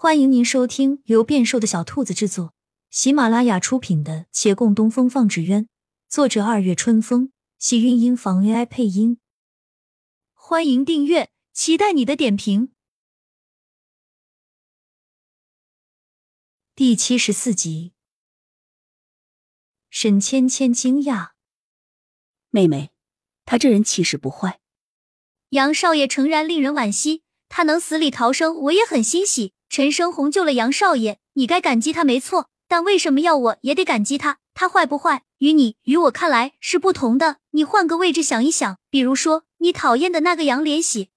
欢迎您收听由变瘦的小兔子制作、喜马拉雅出品的《且共东风放纸鸢》，作者二月春风，喜韵音房 AI 配音。欢迎订阅，期待你的点评。第七十四集，沈芊芊惊讶：“妹妹，他这人气势不坏。”杨少爷诚然令人惋惜，他能死里逃生，我也很欣喜。陈生红救了杨少爷，你该感激他没错，但为什么要我也得感激他？他坏不坏，与你与我看来是不同的。你换个位置想一想，比如说你讨厌的那个杨连喜，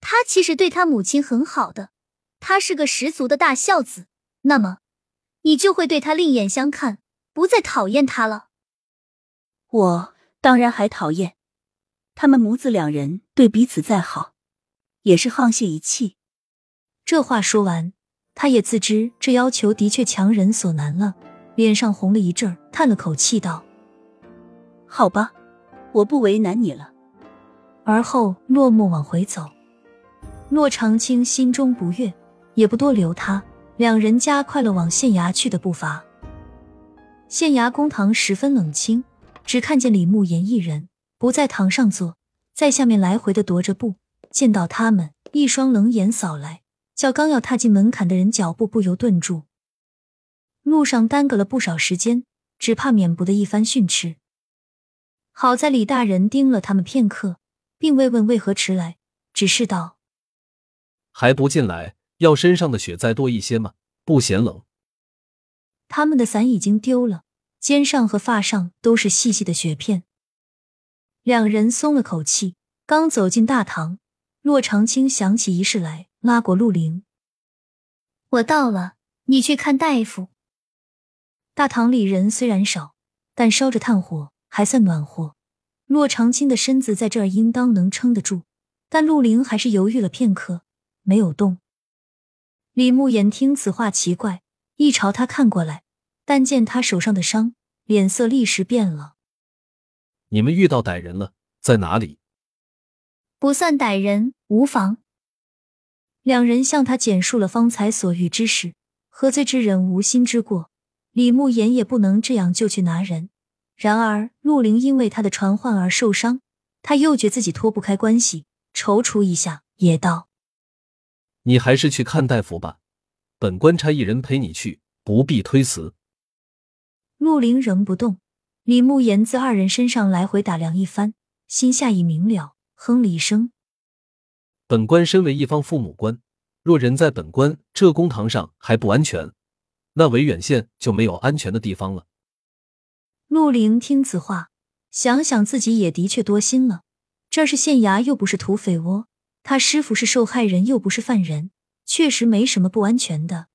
他其实对他母亲很好的，他是个十足的大孝子，那么你就会对他另眼相看，不再讨厌他了。我当然还讨厌，他们母子两人对彼此再好，也是沆瀣一气。这话说完，他也自知这要求的确强人所难了，脸上红了一阵儿，叹了口气道：“好吧，我不为难你了。”而后落寞往回走。骆长青心中不悦，也不多留他，两人加快了往县衙去的步伐。县衙公堂十分冷清，只看见李慕言一人不在堂上坐，在下面来回的踱着步。见到他们，一双冷眼扫来。叫刚要踏进门槛的人脚步不由顿住，路上耽搁了不少时间，只怕免不得一番训斥。好在李大人盯了他们片刻，并未问为何迟来，只是道：“还不进来？要身上的雪再多一些吗？不嫌冷？”他们的伞已经丢了，肩上和发上都是细细的雪片。两人松了口气，刚走进大堂，骆长青想起一事来。拉过陆凌，我到了，你去看大夫。大堂里人虽然少，但烧着炭火，还算暖和。骆长青的身子在这儿应当能撑得住，但陆凌还是犹豫了片刻，没有动。李慕言听此话奇怪，一朝他看过来，但见他手上的伤，脸色立时变了。你们遇到歹人了，在哪里？不算歹人，无妨。两人向他简述了方才所遇之事。喝醉之人无心之过，李慕言也不能这样就去拿人。然而陆凌因为他的传唤而受伤，他又觉自己脱不开关系，踌躇一下，也道：“你还是去看大夫吧，本官差一人陪你去，不必推辞。”陆凌仍不动。李慕言自二人身上来回打量一番，心下已明了，哼了一声。本官身为一方父母官，若人在本官这公堂上还不安全，那维远县就没有安全的地方了。陆凌听此话，想想自己也的确多心了。这是县衙，又不是土匪窝；他师傅是受害人，又不是犯人，确实没什么不安全的。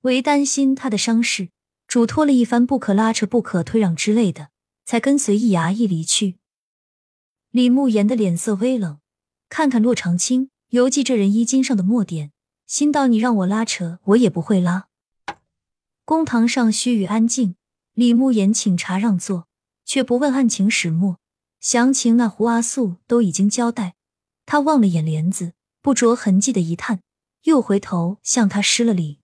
唯担心他的伤势，嘱托了一番，不可拉扯，不可推让之类的，才跟随易衙役离去。李慕言的脸色微冷。看看洛长青，犹记这人衣襟上的墨点，心道：你让我拉扯，我也不会拉。公堂上须臾安静，李慕言请茶让座，却不问案情始末，详情那胡阿素都已经交代。他望了眼帘子，不着痕迹的一探，又回头向他施了礼。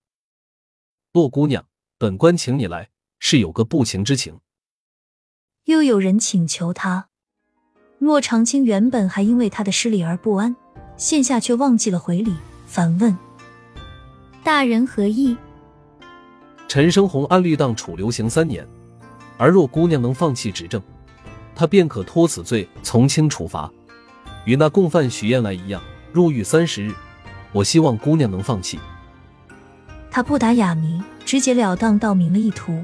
洛姑娘，本官请你来，是有个不情之请。又有人请求他。骆长青原本还因为他的失礼而不安，现下却忘记了回礼，反问：“大人何意？”陈生红按律当处流刑三年，而若姑娘能放弃指证，他便可脱此罪，从轻处罚，与那共犯许燕来一样，入狱三十日。我希望姑娘能放弃。他不打哑谜，直截了当道明了意图，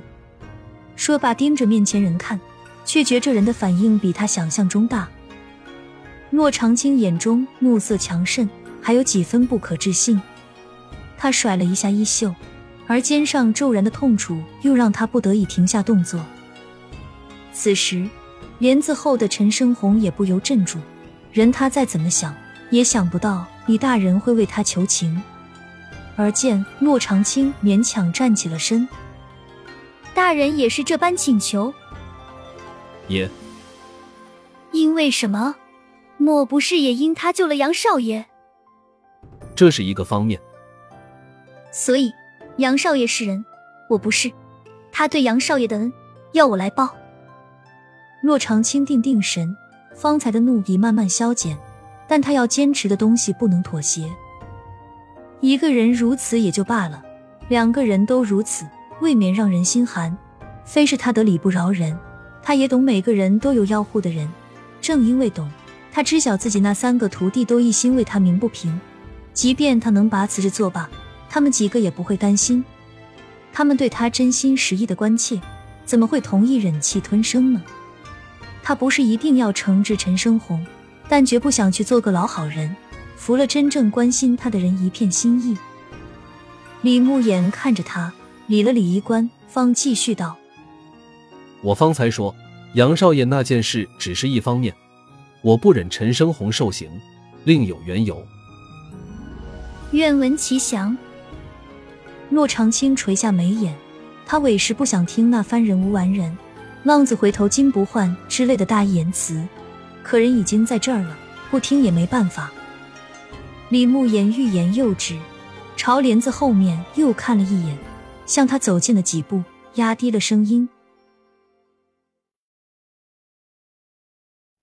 说罢盯着面前人看。却觉这人的反应比他想象中大。骆长青眼中怒色强甚，还有几分不可置信。他甩了一下衣袖，而肩上骤然的痛楚又让他不得已停下动作。此时，帘子后的陈生红也不由镇住。人他再怎么想，也想不到李大人会为他求情。而见骆长青勉强站起了身，大人也是这般请求。也，因为什么？莫不是也因他救了杨少爷？这是一个方面。所以杨少爷是人，我不是。他对杨少爷的恩，要我来报。洛长青定定神，方才的怒意慢慢消减，但他要坚持的东西不能妥协。一个人如此也就罢了，两个人都如此，未免让人心寒。非是他得理不饶人，他也懂每个人都有要护的人。正因为懂，他知晓自己那三个徒弟都一心为他鸣不平，即便他能把此事作罢，他们几个也不会甘心。他们对他真心实意的关切，怎么会同意忍气吞声呢？他不是一定要惩治陈生红，但绝不想去做个老好人，服了真正关心他的人一片心意。李慕言看着他，理了理衣冠，方继续道：“我方才说杨少爷那件事只是一方面，我不忍陈生红受刑，另有缘由。愿闻其详。”骆长青垂下眉眼，他委实不想听那番人无完人。浪子回头金不换之类的大义言辞，可人已经在这儿了，不听也没办法。李慕言欲言又止，朝帘子后面又看了一眼，向他走近了几步，压低了声音：“